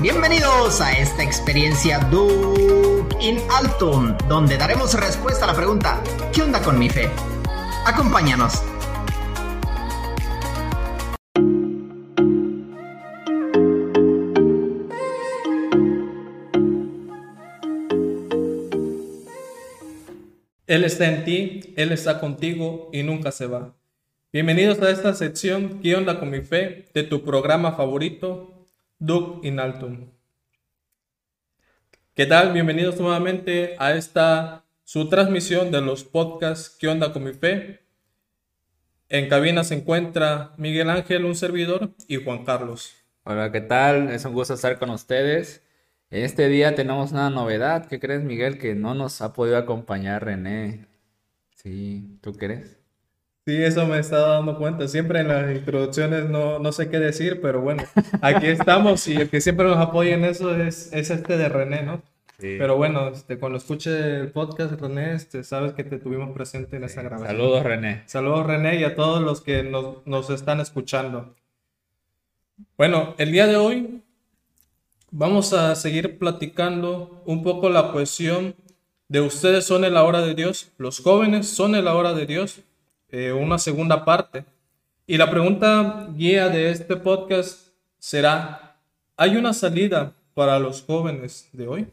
Bienvenidos a esta experiencia Duke in Altum, donde daremos respuesta a la pregunta ¿qué onda con mi fe? Acompáñanos. Él está en ti, Él está contigo y nunca se va. Bienvenidos a esta sección ¿Qué onda con mi fe? de tu programa favorito, Duke in Altum. ¿Qué tal? Bienvenidos nuevamente a esta su transmisión de los podcasts ¿Qué onda con mi fe? En cabina se encuentra Miguel Ángel, un servidor, y Juan Carlos. Hola, ¿qué tal? Es un gusto estar con ustedes. Este día tenemos una novedad. ¿Qué crees, Miguel? Que no nos ha podido acompañar René. Sí, ¿tú crees? Sí, eso me he estado dando cuenta. Siempre en las introducciones no, no sé qué decir, pero bueno, aquí estamos y el que siempre nos apoya en eso es, es este de René, ¿no? Sí. Pero bueno, este, cuando escuche el podcast, René, este, sabes que te tuvimos presente en esta grabación. Saludos, René. Saludos, René, y a todos los que nos, nos están escuchando. Bueno, el día de hoy vamos a seguir platicando un poco la cuestión de ustedes son en la hora de Dios, los jóvenes son en la hora de Dios, eh, una segunda parte. Y la pregunta guía de este podcast será, ¿hay una salida para los jóvenes de hoy?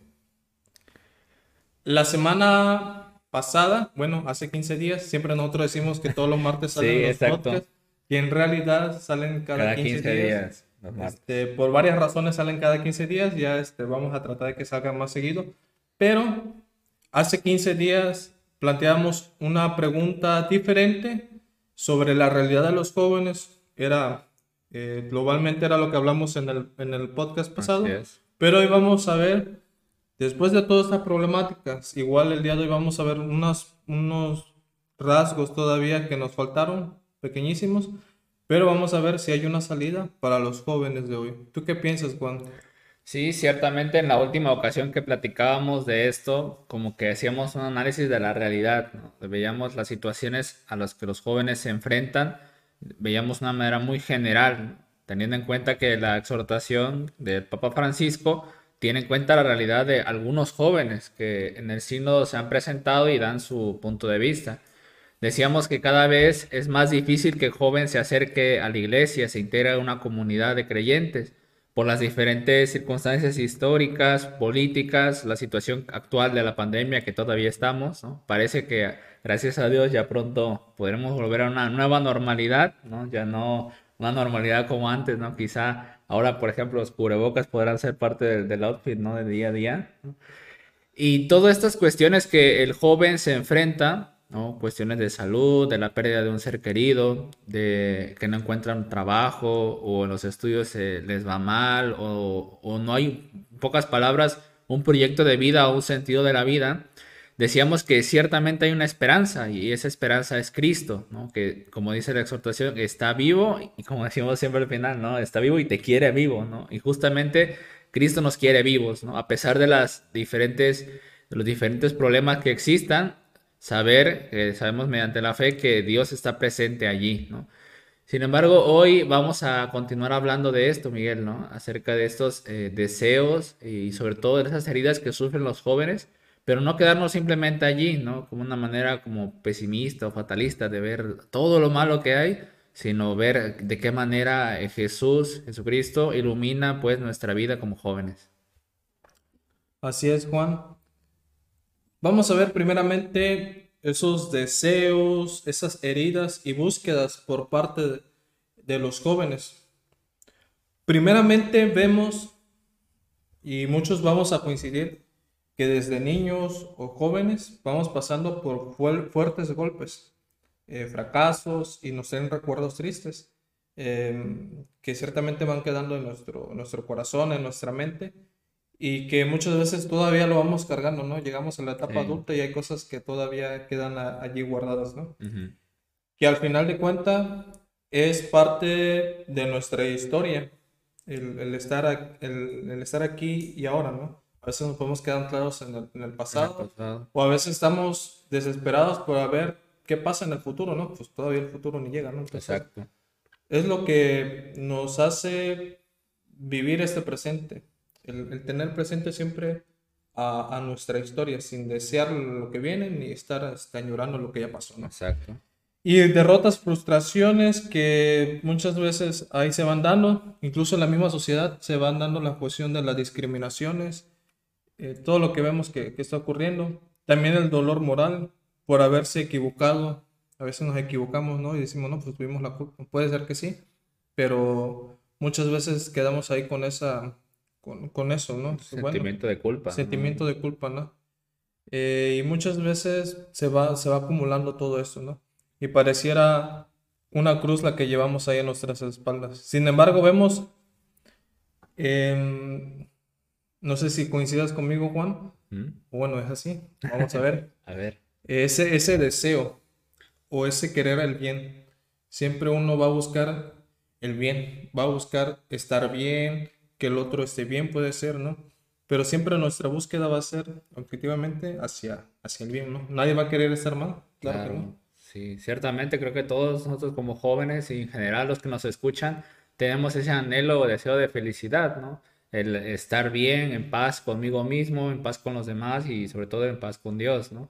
La semana pasada, bueno, hace 15 días, siempre nosotros decimos que todos los martes salen Sí, los exacto. podcasts, y en realidad salen cada, Cada 15, 15 días. Este, por varias razones salen cada 15 días, ya este, vamos a tratar de que salgan más seguido. Pero hace 15 días planteamos una pregunta diferente sobre la realidad de los jóvenes. Era, eh, globalmente era lo que hablamos en el, en el podcast pasado. Pero hoy vamos a ver, después de todas estas problemáticas, igual el día de hoy vamos a ver unos, unos rasgos todavía que nos faltaron, pequeñísimos, pero vamos a ver si hay una salida para los jóvenes de hoy. ¿Tú qué piensas, Juan? Sí, ciertamente en la última ocasión que platicábamos de esto, como que hacíamos un análisis de la realidad. Veíamos las situaciones a las que los jóvenes se enfrentan, veíamos una manera muy general, teniendo en cuenta que la exhortación del Papa Francisco tiene en cuenta la realidad de algunos jóvenes que en el sínodo se han presentado y dan su punto de vista. Decíamos que cada vez es más difícil que el joven se acerque a la iglesia, se integre a una comunidad de creyentes por las diferentes circunstancias históricas, políticas, la situación actual de la pandemia que todavía estamos, ¿no? Parece que gracias a Dios ya pronto podremos volver a una nueva normalidad, ¿no? Ya no una normalidad como antes, ¿no? Quizá ahora, por ejemplo, los cubrebocas podrán ser parte del, del outfit, ¿no? De día a día. ¿no? Y todas estas cuestiones que el joven se enfrenta, ¿no? Cuestiones de salud, de la pérdida de un ser querido, de que no encuentran trabajo o en los estudios se les va mal o, o no hay, en pocas palabras, un proyecto de vida o un sentido de la vida. Decíamos que ciertamente hay una esperanza y esa esperanza es Cristo, ¿no? Que como dice la exhortación, está vivo y como decimos siempre al final, ¿no? Está vivo y te quiere vivo, ¿no? Y justamente Cristo nos quiere vivos, ¿no? A pesar de las diferentes, de los diferentes problemas que existan, saber, que sabemos mediante la fe que Dios está presente allí, ¿no? Sin embargo, hoy vamos a continuar hablando de esto, Miguel, ¿no? Acerca de estos eh, deseos y sobre todo de esas heridas que sufren los jóvenes, pero no quedarnos simplemente allí, ¿no? Como una manera como pesimista o fatalista de ver todo lo malo que hay, sino ver de qué manera eh, Jesús, Jesucristo, ilumina pues nuestra vida como jóvenes. Así es, Juan. Vamos a ver primeramente esos deseos, esas heridas y búsquedas por parte de, los jóvenes. Primeramente vemos, y muchos vamos a coincidir, que desde niños o jóvenes vamos pasando por fuer- fuertes golpes, eh, fracasos y nos traen recuerdos tristes, eh, que ciertamente van quedando en nuestro, en nuestro corazón, en nuestra mente, y que muchas veces todavía lo vamos cargando, ¿no? Llegamos a la etapa Sí. adulta y hay cosas que todavía quedan a- allí guardadas, ¿no? Ujú. que al final de cuentas es parte de nuestra historia, el, el estar, a- el, el estar aquí y ahora, ¿no? A veces nos podemos quedar anclados en el, en el pasado, pasado. o a veces estamos desesperados por ver qué pasa en el futuro, ¿no? Pues todavía el futuro ni llega, ¿no? Entonces, Exacto. es lo que nos hace vivir este presente, El, tener presente siempre a, nuestra historia, sin desear lo que viene ni estar hasta añorando lo que ya pasó, ¿no? Exacto. Y derrotas, frustraciones que muchas veces ahí se van dando, incluso en la misma sociedad se van dando la cuestión de las discriminaciones, eh, todo lo que vemos que, que, está ocurriendo. También el dolor moral por haberse equivocado. A veces nos equivocamos, ¿no? Y decimos, no, pues tuvimos la culpa. Puede ser que sí, pero muchas veces quedamos ahí con esa, con, con eso, ¿no? Sentimiento de culpa. Sentimiento de culpa, ¿no? Eh, y muchas veces se va, se va acumulando todo esto, ¿no? Y pareciera una cruz la que llevamos ahí en nuestras espaldas. Sin embargo, vemos, no sé si coincidas conmigo, Juan, ¿Mm? bueno, es así, vamos a ver. a ver. Ese, ese deseo o ese querer el bien, siempre uno va a buscar el bien, va a buscar estar bien, que el otro esté bien, puede ser, ¿no? Pero siempre nuestra búsqueda va a ser objetivamente hacia, hacia el bien, ¿no? Nadie va a querer estar mal, claro, que no. Sí, ciertamente creo que todos nosotros como jóvenes y en general los que nos escuchan tenemos ese anhelo o deseo de felicidad, ¿no? El estar bien, en paz conmigo mismo, en paz con los demás y sobre todo en paz con Dios, ¿no?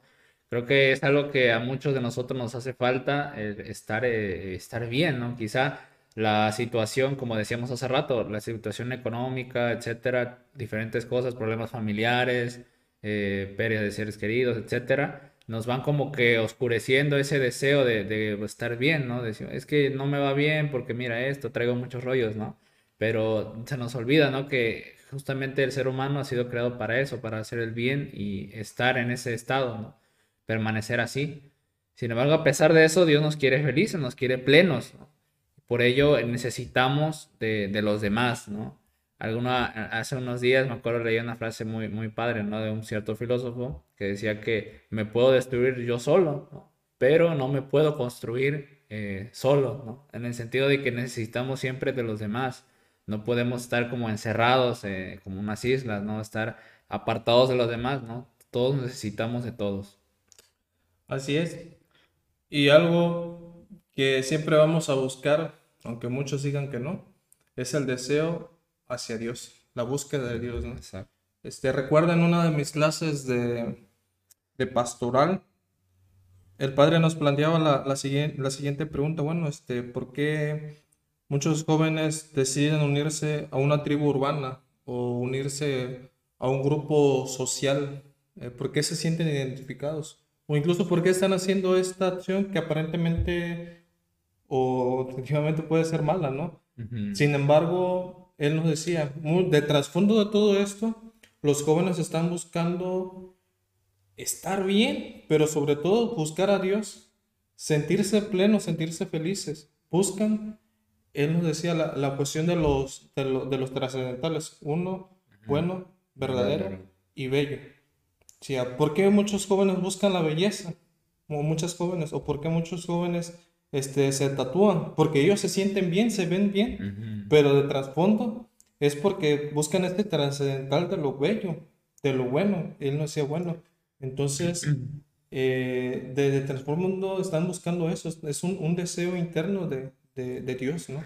Creo que es algo que a muchos de nosotros nos hace falta, estar, eh, estar bien, ¿no? Quizá la situación, como decíamos hace rato, la situación económica, etcétera, diferentes cosas, problemas familiares, eh, de seres queridos, etcétera, nos van como que oscureciendo ese deseo de, estar bien, ¿no? es que no me va bien porque mira esto, traigo muchos rollos, ¿no? Pero se nos olvida, ¿no? Que justamente el ser humano ha sido creado para eso, para hacer el bien y estar en ese estado, ¿no? Permanecer así. Sin embargo, a pesar de eso, Dios nos quiere felices, nos quiere plenos, ¿no? Por ello necesitamos de, los demás, ¿no? Alguna, hace unos días me acuerdo leí una frase muy, muy padre, ¿no? De un cierto filósofo que decía que me puedo destruir yo solo, pero no me puedo construir eh, solo, ¿no? En el sentido de que necesitamos siempre de los demás. No podemos estar como encerrados, eh, como unas islas, ¿no? Estar apartados de los demás, ¿no? Todos necesitamos de todos. Así es. Y algo que siempre vamos a buscar, aunque muchos digan que no, es el deseo hacia Dios, la búsqueda de Dios. ¿no? Exacto. Este, recuerda en una de mis clases de, de pastoral, el padre nos planteaba la, la, siguiente, la siguiente pregunta, bueno, este, ¿por qué muchos jóvenes deciden unirse a una tribu urbana o unirse a un grupo social? Eh, ¿Por qué se sienten identificados? O incluso por qué están haciendo esta acción que aparentemente o efectivamente puede ser mala, ¿no? Sin embargo, él nos decía, de trasfondo de todo esto, los jóvenes están buscando estar bien, pero sobre todo buscar a Dios, sentirse plenos, sentirse felices. Buscan, él nos decía, la, cuestión de los, de, los trascendentales, uno, bueno, verdadero y bello. ¿Por qué muchos jóvenes buscan la belleza? Muchas jóvenes, o por qué muchos jóvenes este, se tatúan, porque ellos se sienten bien, se ven bien, pero de trasfondo es porque buscan este trascendental de lo bello, de lo bueno. Él no decía bueno. Entonces, eh, de, trasfondo están buscando eso, es un, deseo interno de, Dios, ¿no?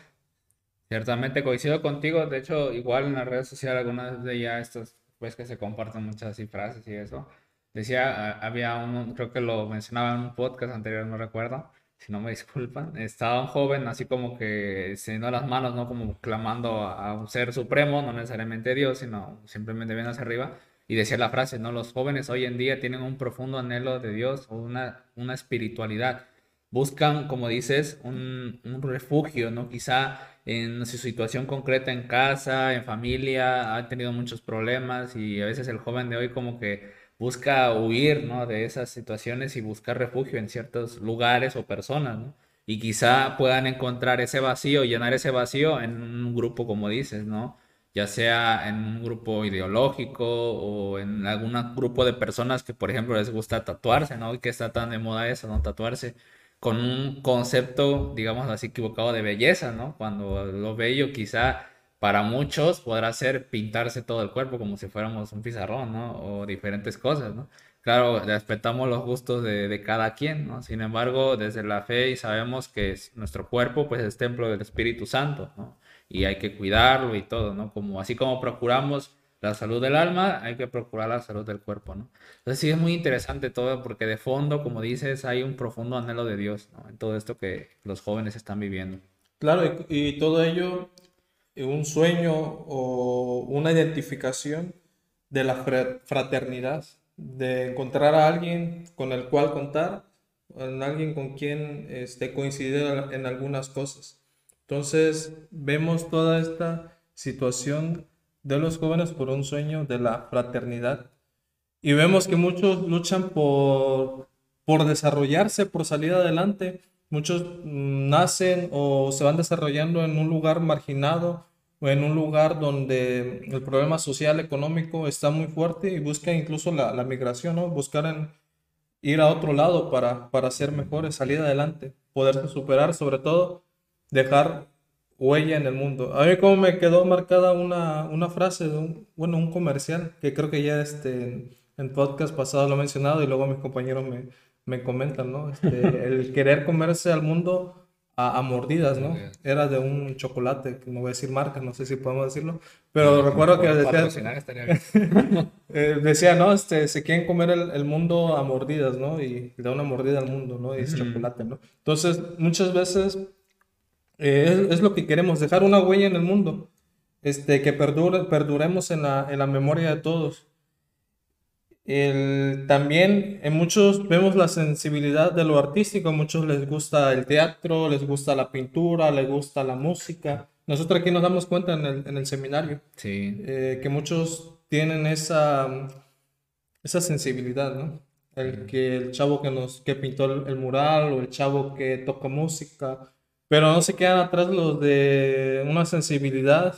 Ciertamente coincido contigo, de hecho, igual en las redes sociales, algunas de ellas, estos, pues que se comparten muchas así frases y eso. Decía, había uno, creo que lo mencionaba en un podcast anterior, no recuerdo, si no me disculpan, estaba un joven así como que se las manos, ¿no? Como clamando a, un ser supremo, no necesariamente Dios, sino simplemente bien hacia arriba. Y decía la frase, ¿no? Los jóvenes hoy en día tienen un profundo anhelo de Dios o una, una espiritualidad. Buscan, como dices, un, un refugio, ¿no? Quizá en su situación concreta en casa, en familia, ha tenido muchos problemas y a veces el joven de hoy como que busca huir, ¿no? De esas situaciones y buscar refugio en ciertos lugares o personas, ¿no? Y quizá puedan encontrar ese vacío, llenar ese vacío en un grupo, como dices, ¿no? Ya sea en un grupo ideológico o en algún grupo de personas que, por ejemplo, les gusta tatuarse, ¿no? Y que está tan de moda eso, ¿no? Tatuarse con un concepto, digamos así, equivocado de belleza, ¿no? Cuando lo bello quizá para muchos podrá ser pintarse todo el cuerpo como si fuéramos un pizarrón, ¿no? O diferentes cosas, ¿no? Claro, respetamos los gustos de, cada quien, ¿no? Sin embargo, desde la fe sabemos que nuestro cuerpo, pues, es templo del Espíritu Santo, ¿no? Y hay que cuidarlo y todo, ¿no? Como, así como procuramos la salud del alma, hay que procurar la salud del cuerpo, ¿no? Entonces sí es muy interesante todo porque de fondo, como dices, hay un profundo anhelo de Dios, ¿no? En todo esto que los jóvenes están viviendo. Claro, y, todo ello, un sueño o una identificación de la fra- fraternidad, de encontrar a alguien con el cual contar, en alguien con quien este, coincidir en algunas cosas. Entonces, vemos toda esta situación de los jóvenes por un sueño de la fraternidad y vemos que muchos luchan por, por desarrollarse, por salir adelante. Muchos mm, nacen o se van desarrollando en un lugar marginado o en un lugar donde el problema social, económico está muy fuerte y buscan incluso la, la migración, ¿no? Buscar ir a otro lado para, para ser mejores, salir adelante, poderse superar, sobre todo dejar huella en el mundo. A mí como me quedó marcada una, una frase de un, bueno, un comercial, que creo que ya este, en podcast pasado lo he mencionado y luego mis compañeros me, me comentan, ¿no? Este, el querer comerse al mundo a, a mordidas, ¿no? Era de un chocolate, que no voy a decir marca, no sé si podemos decirlo, pero recuerdo que decía, eh, decía, ¿no? Este, se quieren comer el, el mundo a mordidas, ¿no? Y da una mordida al mundo, ¿no? Y es chocolate, ¿no? Entonces, muchas veces eh, es, es lo que queremos, dejar una huella en el mundo, este, que perdure, perduremos en la, en la memoria de todos. El, también en muchos vemos la sensibilidad de lo artístico, a muchos les gusta el teatro, les gusta la pintura, les gusta la música. Nosotros aquí nos damos cuenta en el, en el seminario Sí, eh, que muchos tienen esa, esa sensibilidad, ¿no? El que el chavo que nos que pintó el, el mural o el chavo que toca música, pero no se quedan atrás los de una sensibilidad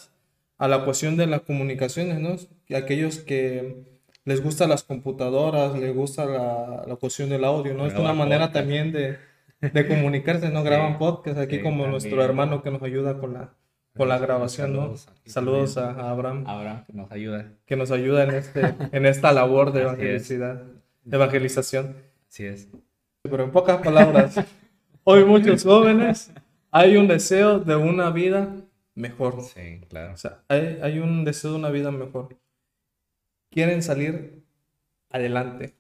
a la cuestión de las comunicaciones, ¿no? Que aquellos que les gustan las computadoras, les gusta la, la cuestión del audio, ¿no? Es una Graban manera podcast. también de, de comunicarse, ¿no? Graban podcast aquí sí, como nuestro también. hermano que nos ayuda con la, con la grabación, ¿no? Saludos a, a Abraham Abraham, que nos ayuda. que nos ayuda en, este, en esta labor de evangelicidad, de evangelización. Así es. Pero en pocas palabras, hoy muchos jóvenes hay un deseo de una vida mejor. Sí, claro. O sea, hay, hay un deseo de una vida mejor. Quieren salir adelante.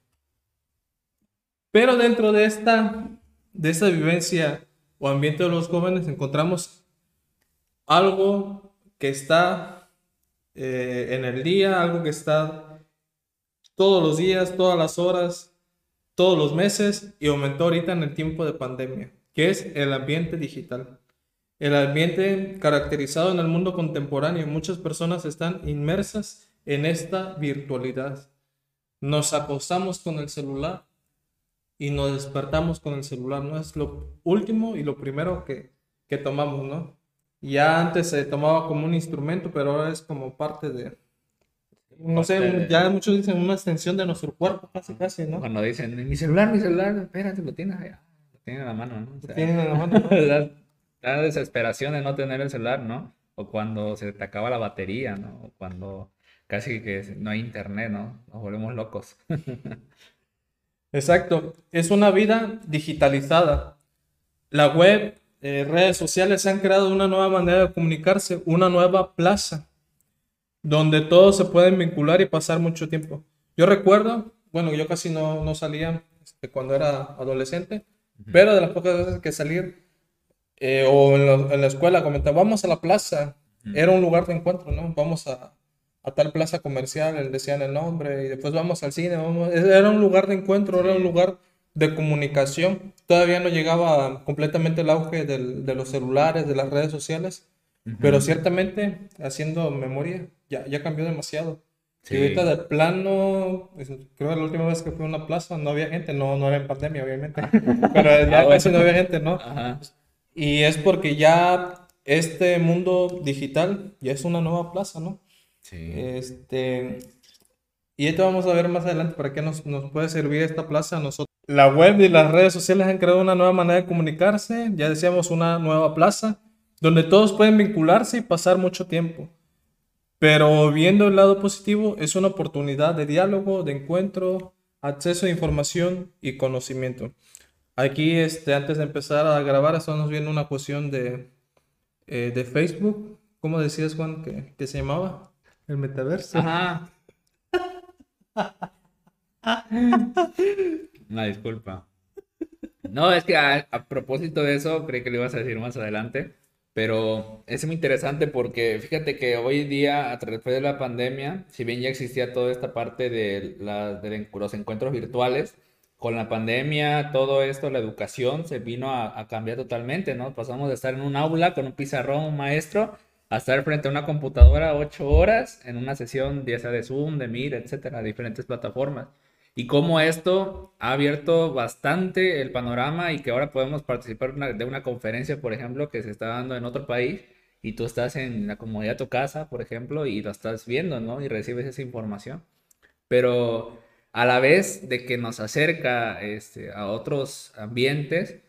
Pero dentro de esta, de esta vivencia o ambiente de los jóvenes encontramos algo que está eh, en el día, algo que está todos los días, todas las horas, todos los meses y aumentó ahorita en el tiempo de pandemia, que es el ambiente digital. El ambiente caracterizado en el mundo contemporáneo. Muchas personas están inmersas en esta virtualidad. Nos acostamos con el celular y nos despertamos con el celular. No es lo último y lo primero que, que tomamos, ¿no? Ya antes se tomaba como un instrumento, pero ahora es como parte de, no sé, de- ya muchos dicen una extensión de nuestro cuerpo, casi, casi, ¿no? Cuando dicen, mi celular, mi celular, espérate, lo tienes ahí. Lo tienes en la mano, ¿no? O sea, en la mano, ¿no? da, da desesperación de no tener el celular, ¿no? O cuando se te acaba la batería, ¿no? O cuando casi que no hay internet, ¿no? Nos volvemos locos. Exacto, es una vida digitalizada. La web, eh, redes sociales han creado una nueva manera de comunicarse, una nueva plaza, donde todos se pueden vincular y pasar mucho tiempo. Yo recuerdo, bueno, yo casi no, no salía este, cuando era adolescente, pero de las pocas veces que salir eh, o en, la- en la escuela comentaba, vamos a la plaza, era un lugar de encuentro, ¿no? Vamos a, a tal plaza comercial, le decían el nombre, y después vamos al cine, vamos, era un lugar de encuentro, era un lugar de comunicación. Todavía no llegaba completamente el auge del- de los celulares, de las redes sociales, pero ciertamente, haciendo memoria, ya, ya cambió demasiado. Sí. Y ahorita de plano, creo que la última vez que fui a una plaza no había gente, no, no era en pandemia, obviamente, pero ya Ah, casi no había gente, ¿no? Ajá. Y es porque ya este mundo digital ya es una nueva plaza, ¿no? Sí. Este, y esto vamos a ver más adelante para qué nos, nos puede servir esta plaza a nosotros. La web y las redes sociales han creado una nueva manera de comunicarse, ya decíamos una nueva plaza, donde todos pueden vincularse y pasar mucho tiempo. Pero viendo el lado positivo, es una oportunidad de diálogo, de encuentro, acceso a información y conocimiento. Aquí, este, antes de empezar a grabar, estamos viendo una cuestión de, eh, de Facebook. ¿Cómo decías, Juan, que, que se llamaba? El metaverso. Ajá. Una disculpa. No, es que a, a propósito de eso, creí que lo ibas a decir más adelante, pero es muy interesante porque fíjate que hoy día, a través de la pandemia, si bien ya existía toda esta parte de, la, de los encuentros virtuales, con la pandemia, todo esto, la educación se vino a, a cambiar totalmente, ¿no? Pasamos de estar en un aula con un pizarrón, un maestro, a estar frente a una computadora ocho horas en una sesión, ya sea de Zoom, de Meet, etcétera, diferentes plataformas. Y cómo esto ha abierto bastante el panorama y que ahora podemos participar de una conferencia, por ejemplo, que se está dando en otro país y tú estás en la comodidad de tu casa, por ejemplo, y lo estás viendo, ¿no? Y recibes esa información. Pero a la vez de que nos acerca este, a otros ambientes,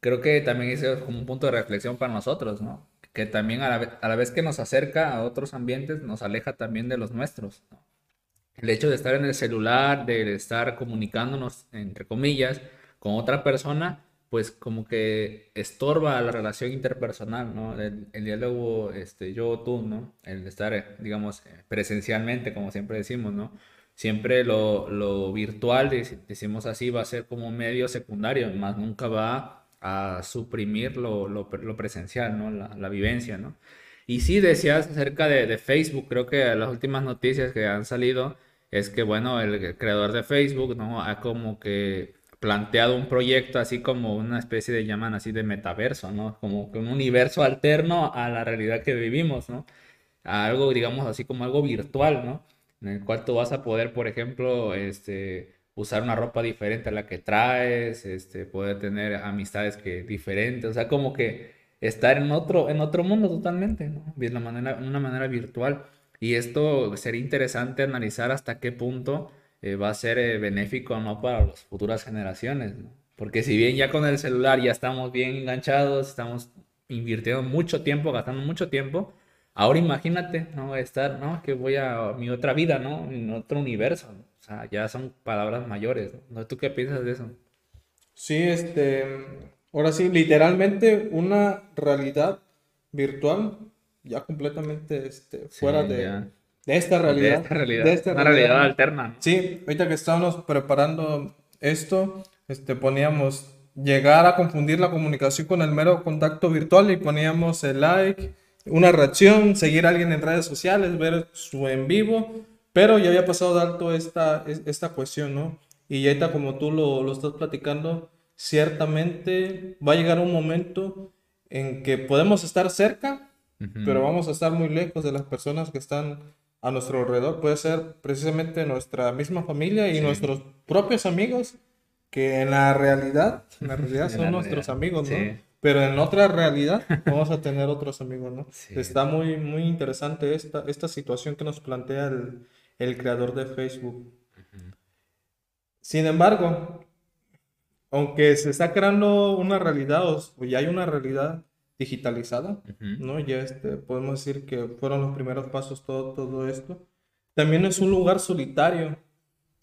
creo que también es como un punto de reflexión para nosotros, ¿no? Que también a la, vez que nos acerca a otros ambientes, nos aleja también de los nuestros. El hecho de estar en el celular, de estar comunicándonos, entre comillas, con otra persona, pues como que estorba la relación interpersonal, ¿no? El, diálogo, este, yo, tú, ¿no? El estar, digamos, presencialmente, como siempre decimos, ¿no? siempre lo, lo virtual, decimos así, va a ser como un medio secundario, más nunca va a suprimir lo, lo, presencial, ¿no? La, vivencia, ¿no? Y sí decías acerca de, Facebook, creo que las últimas noticias que han salido es que, bueno, el creador de Facebook, ¿no? Ha como que planteado un proyecto así como una especie de, llaman así, de metaverso, ¿no? Como un universo alterno a la realidad que vivimos, ¿no? algo, digamos, así como algo virtual, ¿no? en el cual tú vas a poder, por ejemplo, este, usar una ropa diferente a la que traes, este, poder tener amistades que diferentes, o sea, como que estar en otro, en otro mundo totalmente, ¿no? De una manera, una manera virtual. Y esto sería interesante analizar hasta qué punto eh, va a ser eh, benéfico o no para las futuras generaciones, ¿no? Porque si bien ya con el celular ya estamos bien enganchados, estamos invirtiendo mucho tiempo, gastando mucho tiempo, Ahora imagínate, ¿no? Estar, ¿no? Que voy a mi otra vida, ¿no? En otro universo. O sea, ya son palabras mayores, ¿no? ¿Tú qué piensas de eso? Sí, este, ahora sí, literalmente una realidad virtual ya completamente este, fuera de, de, esta realidad. De esta realidad. De esta una realidad, alterna. Sí, ahorita que estábamos preparando esto, este, poníamos llegar a confundir la comunicación con el mero contacto virtual y poníamos el like una reacción, seguir a alguien en redes sociales, ver su en vivo, pero ya había pasado de alto esta, esta cuestión, ¿no? Y ya está como tú lo, lo estás platicando, ciertamente va a llegar un momento en que podemos estar cerca, pero vamos a estar muy lejos de las personas que están a nuestro alrededor. Puede ser precisamente nuestra misma familia y nuestros propios amigos, que en la realidad, en la realidad son nuestros amigos, ¿no? Pero en otra realidad vamos a tener otros amigos, ¿no? Está muy, muy interesante esta, esta situación que nos plantea el, el creador de Facebook. Sin embargo, aunque se está creando una realidad o ya hay una realidad digitalizada, ¿no? Ya este, podemos decir que fueron los primeros pasos todo, todo esto. También es un lugar solitario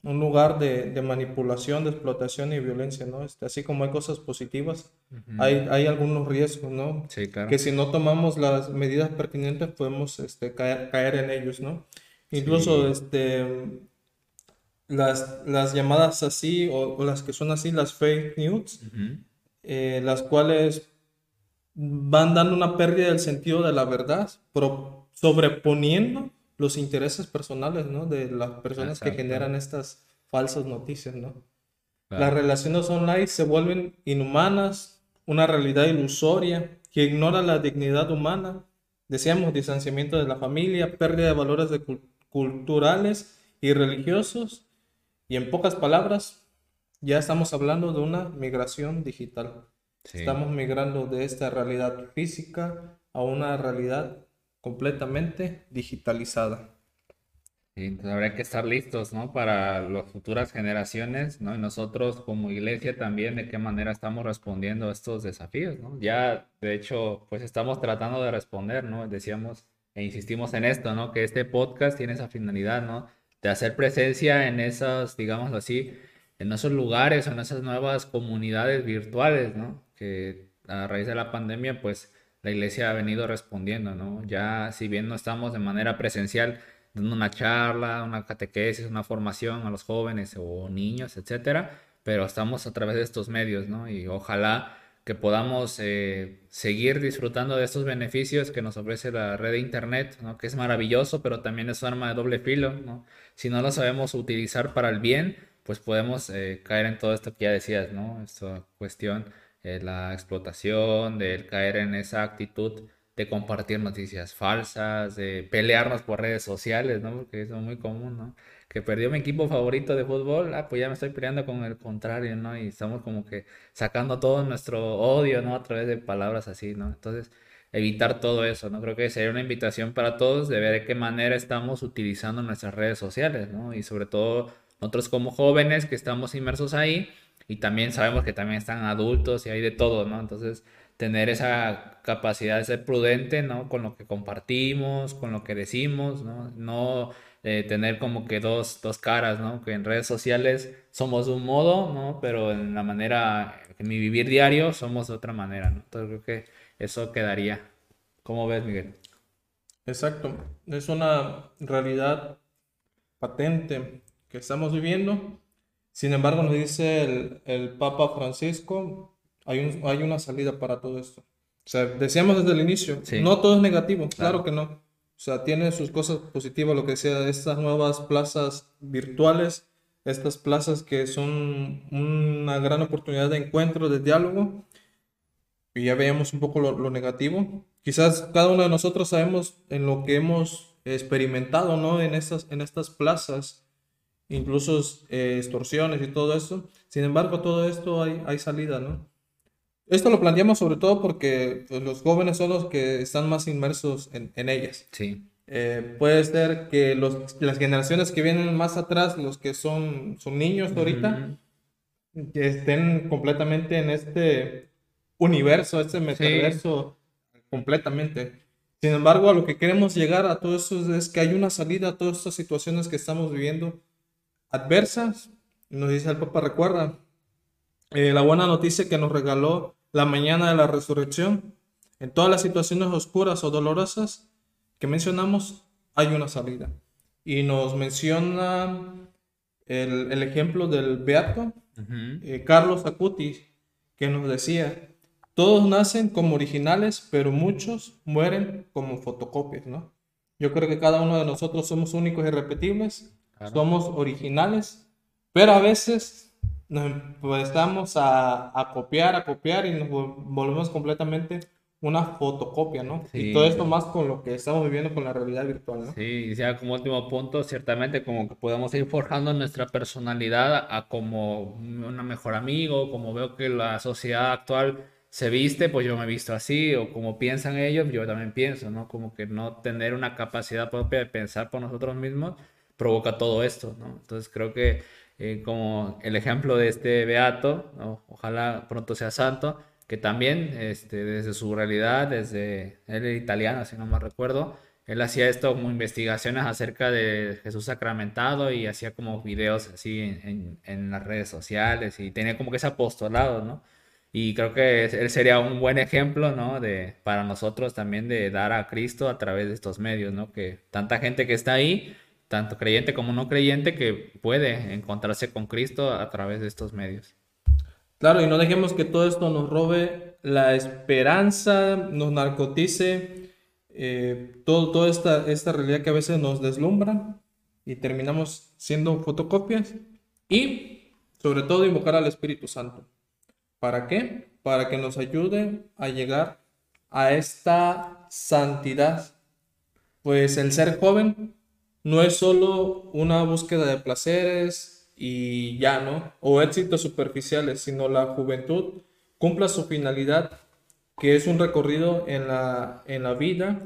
un lugar de, de, manipulación, de explotación y violencia, ¿no? Este, así como hay cosas positivas, hay, hay algunos riesgos, ¿no? Sí, claro. Que si no tomamos las medidas pertinentes podemos este, caer, caer en ellos, ¿no? Incluso sí. este, las, las llamadas así o, o, las que son así, las fake news, uh -huh. eh, las cuales van dando una pérdida del sentido de la verdad, pero sobreponiendo los intereses personales, ¿no? De las personas Exacto. que generan estas falsas noticias, ¿no? Claro. Las relaciones online se vuelven inhumanas, una realidad ilusoria que ignora la dignidad humana. Decíamos distanciamiento de la familia, pérdida de valores de culturales y religiosos. Y en pocas palabras, ya estamos hablando de una migración digital. Sí. Estamos migrando de esta realidad física a una realidad completamente digitalizada. Sí, pues habría que estar listos, ¿no? Para las futuras generaciones, ¿no? Y nosotros como iglesia también, de qué manera estamos respondiendo a estos desafíos, ¿no? Ya, de hecho, pues estamos tratando de responder, ¿no? Decíamos e insistimos en esto, ¿no? Que este podcast tiene esa finalidad, ¿no? De hacer presencia en esos, digámoslo así, en esos lugares, en esas nuevas comunidades virtuales, ¿no? Que a raíz de la pandemia, pues la iglesia ha venido respondiendo, ¿no? Ya si bien no estamos de manera presencial dando una charla, una catequesis, una formación a los jóvenes o niños, etcétera, pero estamos a través de estos medios, ¿no? Y ojalá que podamos eh, seguir disfrutando de estos beneficios que nos ofrece la red de internet, ¿no? que es maravilloso, pero también es un arma de doble filo. ¿no? Si no lo sabemos utilizar para el bien, pues podemos eh, caer en todo esto que ya decías, ¿no? Esta cuestión, de la explotación, de caer en esa actitud de compartir noticias falsas, de pelearnos por redes sociales, ¿no? Porque eso es muy común, ¿no? Que perdió mi equipo favorito de fútbol, ah, pues ya me estoy peleando con el contrario, ¿no? Y estamos como que sacando todo nuestro odio, ¿no? A través de palabras así, ¿no? Entonces, evitar todo eso, ¿no? Creo que sería una invitación para todos de ver de qué manera estamos utilizando nuestras redes sociales, ¿no? Y sobre todo nosotros como jóvenes que estamos inmersos ahí y también sabemos que también están adultos y hay de todo, ¿no? Entonces, tener esa capacidad de ser prudente, ¿no? Con lo que compartimos, con lo que decimos, ¿no? No eh, tener como que dos, dos caras, ¿no? Que en redes sociales somos de un modo, ¿no? Pero en la manera, en mi vivir diario somos de otra manera, ¿no? Entonces creo que eso quedaría. ¿Cómo ves, Miguel? Exacto. Es una realidad patente que estamos viviendo. Sin embargo, nos dice el, el Papa Francisco, hay, hay una salida para todo esto. O sea, decíamos desde el inicio, no todo es negativo, claro. que no. O sea, tiene sus cosas positivas, lo que sea, estas nuevas plazas virtuales, estas plazas que son una gran oportunidad de encuentro, de diálogo. Y ya veíamos un poco lo, negativo. Quizás cada uno de nosotros sabemos en lo que hemos experimentado, ¿no? En estas, en estas plazas, incluso eh, extorsiones y todo eso. Sin embargo, todo esto hay, hay salida, ¿no? Esto lo planteamos sobre todo porque pues, los jóvenes son los que están más inmersos en, en ellas. Sí. Eh, puede ser que los, las generaciones que vienen más atrás, los que son, son niños ahorita, que estén completamente en este universo, este metaverso, completamente. Sin embargo, a lo que queremos llegar a todo eso es que hay una salida a todas estas situaciones que estamos viviendo adversas. Nos dice el Papa, recuerda, eh, la buena noticia que nos regaló la mañana de la resurrección. En todas las situaciones oscuras o dolorosas que mencionamos, hay una salida. Y nos menciona el, ejemplo del Beato, eh, Carlos Acuti, que nos decía, todos nacen como originales, pero muchos mueren como fotocopias, ¿no? Yo creo que cada uno de nosotros somos únicos y irrepetibles, somos originales, pero a veces nos empezamos a, a, copiar, a copiar y nos volvemos completamente una fotocopia, ¿no? Y todo esto más con lo que estamos viviendo con la realidad virtual, ¿no? Sí, y ya como último punto, ciertamente como que podemos ir forjando nuestra personalidad a como un mejor amigo, como veo que la sociedad actual se viste, pues yo me he visto así, o como piensan ellos, yo también pienso, ¿no? Como que no tener una capacidad propia de pensar por nosotros mismos provoca todo esto, ¿no? Entonces creo que eh, como el ejemplo de este Beato, ojalá pronto sea santo, que también este, desde su realidad, desde él era italiano, si no me recuerdo, él hacía esto como investigaciones acerca de Jesús sacramentado y hacía como videos así en, en, las redes sociales y tenía como que ese apostolado, ¿no? Y creo que él sería un buen ejemplo, ¿no? De, para nosotros también de dar a Cristo a través de estos medios, ¿no? Que tanta gente que está ahí tanto creyente como no creyente, que puede encontrarse con Cristo a través de estos medios. Claro, y no dejemos que todo esto nos robe la esperanza, nos narcotice, eh, todo, toda esta, esta realidad que a veces nos deslumbra y terminamos siendo fotocopias. Y sobre todo invocar al Espíritu Santo. ¿Para qué? Para que nos ayude a llegar a esta santidad. Pues el ser joven no es solo una búsqueda de placeres y ya, ¿no? O éxitos superficiales, sino la juventud cumpla su finalidad, que es un recorrido en la, en la vida,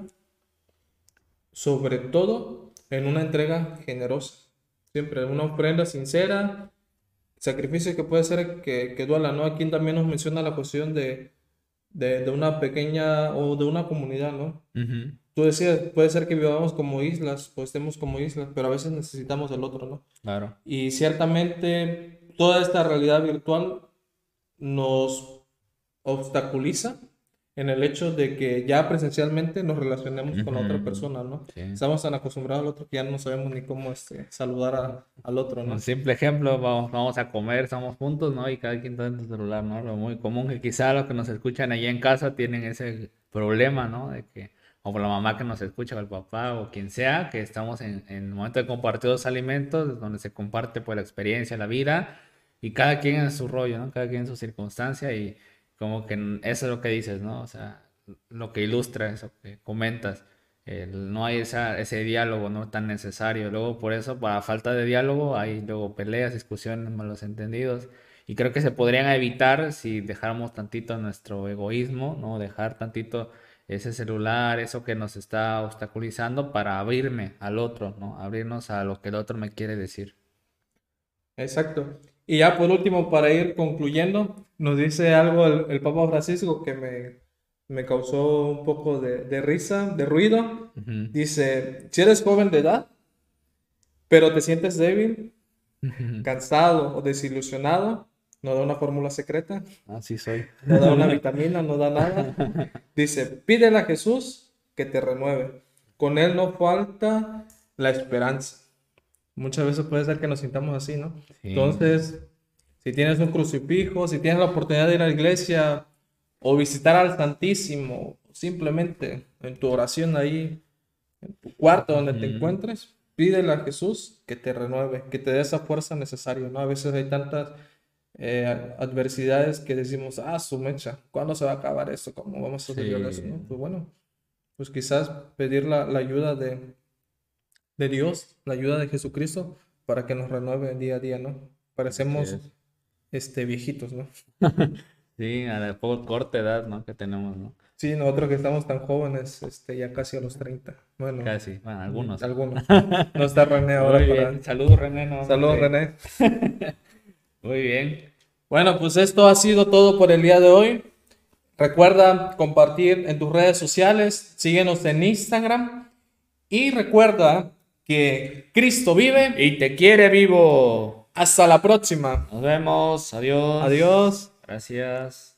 sobre todo en una entrega generosa. Siempre una ofrenda sincera, sacrificio que puede ser que, que duela, ¿no? Aquí también nos menciona la cuestión de, de, una pequeña o de una comunidad, ¿no? Tú decías, puede ser que vivamos como islas o estemos como islas, pero a veces necesitamos el otro, ¿no? Claro. Y ciertamente toda esta realidad virtual nos obstaculiza en el hecho de que ya presencialmente nos relacionemos con la otra persona, ¿no? Estamos tan acostumbrados al otro que ya no sabemos ni cómo este, saludar al otro, ¿no? Un simple ejemplo, vamos, vamos a comer, estamos juntos, ¿no? Y cada quien está en su celular, ¿no? Lo muy común que quizá los que nos escuchan allá en casa tienen ese problema, ¿no? De que, o por la mamá que nos escucha, o el papá, o quien sea, que estamos en, el momento de compartir los alimentos, donde se comparte pues la experiencia, la vida, y cada quien en su rollo, ¿no? Cada quien en su circunstancia y como que eso es lo que dices, ¿no? O sea, lo que ilustra eso que comentas. no hay esa, ese diálogo no tan necesario. Luego, por eso, para falta de diálogo, hay luego peleas, discusiones, malos entendidos. Y creo que se podrían evitar si dejáramos tantito nuestro egoísmo, ¿no? Dejar tantito ese celular, eso que nos está obstaculizando para abrirme al otro, ¿no? Abrirnos a lo que el otro me quiere decir. Exacto. Y ya por último, para ir concluyendo, nos dice algo el, Papa Francisco que me, me, causó un poco de, risa, de ruido. Dice, si eres joven de edad, pero te sientes débil, cansado o desilusionado, no da una fórmula secreta. Así soy. No da una vitamina, no da nada. Dice, pídele a Jesús que te renueve. Con Él no falta la esperanza muchas veces puede ser que nos sintamos así, ¿no? Entonces, si tienes un crucifijo, si tienes la oportunidad de ir a la iglesia o visitar al Santísimo, simplemente en tu oración ahí, en tu cuarto donde te encuentres, pídele a Jesús que te renueve, que te dé esa fuerza necesaria, ¿no? A veces hay tantas eh, adversidades que decimos, ah, su mecha, ¿cuándo se va a acabar esto? ¿Cómo vamos a salir eso? Pues bueno, pues quizás pedir la ayuda de, de Dios, la ayuda de Jesucristo, para que nos renueve día a día, ¿no? Parecemos este, viejitos, ¿no? sí, a la poco corta edad, ¿no? Que tenemos, ¿no? Sí, nosotros que estamos tan jóvenes, este, ya casi a los 30. Bueno, casi, bueno, algunos. Algunos. No está René ahora. Para... Saludos, René. No, Saludos, René. Muy bien. Bueno, pues esto ha sido todo por el día de hoy. Recuerda compartir en tus redes sociales, síguenos en Instagram y recuerda que Cristo vive y te quiere vivo. Hasta la próxima. Nos vemos. Adiós. Adiós. Gracias.